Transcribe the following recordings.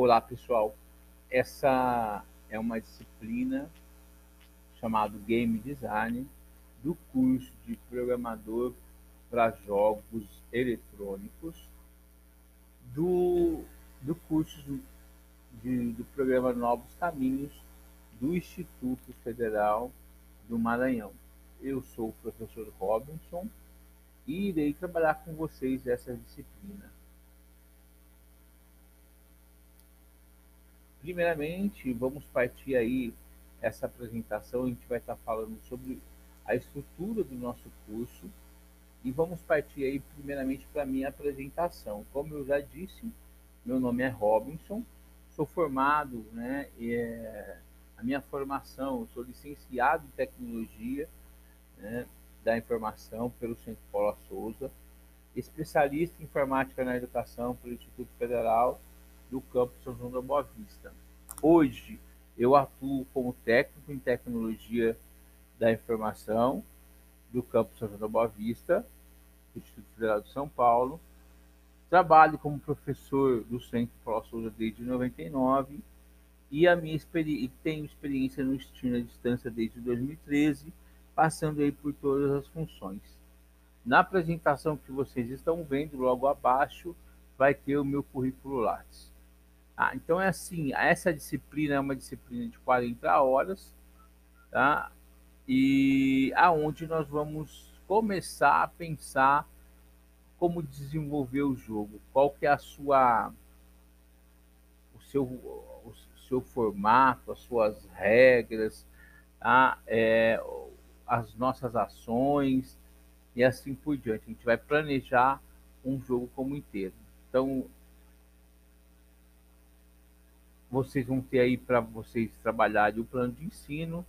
Olá, pessoal. Essa é uma disciplina chamada Game Design do curso de programador para jogos eletrônicos do, do curso de, do programa Novos Caminhos do Instituto Federal do Maranhão. Eu sou o professor Robinson e irei trabalhar com vocês essa disciplina. Primeiramente, vamos partir aí essa apresentação, a gente vai estar falando sobre a estrutura do nosso curso. E vamos partir aí primeiramente para a minha apresentação. Como eu já disse, meu nome é Robinson, sou formado, né, é, a minha formação, sou licenciado em Tecnologia né, da Informação pelo Centro Paula Souza, especialista em Informática na Educação pelo Instituto Federal do Campo São João da Boa Vista. Hoje, eu atuo como técnico em Tecnologia da Informação do Campo São João da Boa Vista, Instituto Federal de São Paulo. Trabalho como professor do Centro Paula Souza desde 99 e a minha experi tenho experiência no ensino à distância desde 2013, passando aí por todas as funções. Na apresentação que vocês estão vendo logo abaixo, vai ter o meu currículo Lattes. Ah, então é assim, essa disciplina é uma disciplina de 40 horas, tá? E aonde nós vamos começar a pensar como desenvolver o jogo, qual que é a sua o seu o seu formato, as suas regras, tá? É, as nossas ações e assim por diante. A gente vai planejar um jogo como inteiro. Então, vocês vão ter aí para vocês trabalharem o plano de ensino,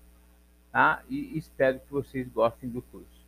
tá? E espero que vocês gostem do curso.